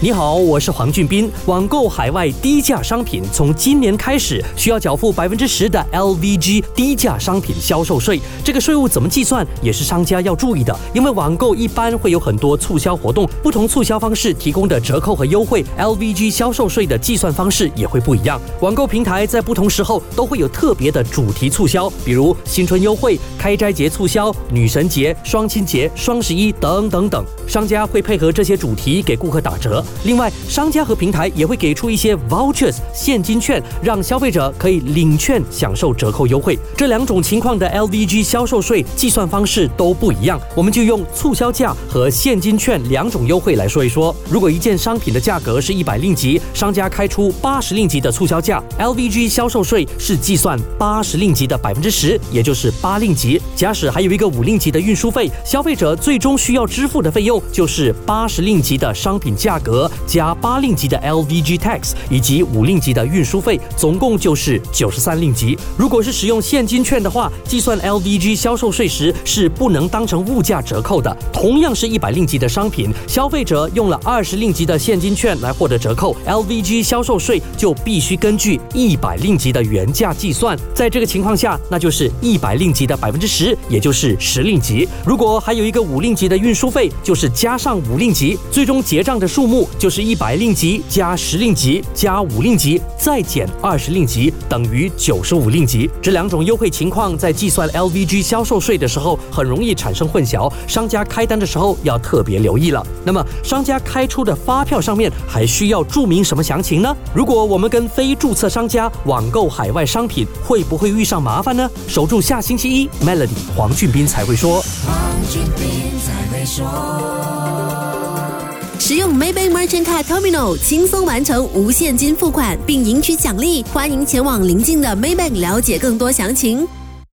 你好，我是黄俊斌。网购海外低价商品，从今年开始需要缴付百分之十的 LVG 低价商品销售税。这个税务怎么计算，也是商家要注意的。因为网购一般会有很多促销活动，不同促销方式提供的折扣和优惠，LVG 销售税的计算方式也会不一样。网购平台在不同时候都会有特别的主题促销，比如新春优惠、开斋节促销、女神节、双亲节、双十一等等等。商家会配合这些主题给顾客打折。另外，商家和平台也会给出一些 vouchers 现金券，让消费者可以领券享受折扣优惠。这两种情况的 LVG 销售税计算方式都不一样，我们就用促销价和现金券两种优惠来说一说。如果一件商品的价格是一百令吉，商家开出八十令吉的促销价，LVG 销售税是计算八十令吉的百分之十，也就是八令吉。假使还有一个五令吉的运输费，消费者最终需要支付的费用就是八十令吉的商品价格。加八令吉的 LVG tax 以及五令吉的运输费，总共就是九十三令吉。如果是使用现金券的话，计算 LVG 销售税时是不能当成物价折扣的。同样是一百令吉的商品，消费者用了二十令吉的现金券来获得折扣，LVG 销售税就必须根据一百令吉的原价计算。在这个情况下，那就是一百令吉的百分之十，也就是十令吉。如果还有一个五令吉的运输费，就是加上五令吉，最终结账的数目就是。一百令吉加十令吉加五令吉再减二十令吉等于九十五令吉。这两种优惠情况在计算 LVG 销售税的时候很容易产生混淆，商家开单的时候要特别留意了。那么，商家开出的发票上面还需要注明什么详情呢？如果我们跟非注册商家网购海外商品，会不会遇上麻烦呢？守住下星期一，Melody 黄俊斌才会说。黄俊斌才会说。使用 Maybank Merchant Card Terminal 轻松完成无现金付款，并赢取奖励。欢迎前往邻近的 Maybank 了解更多详情。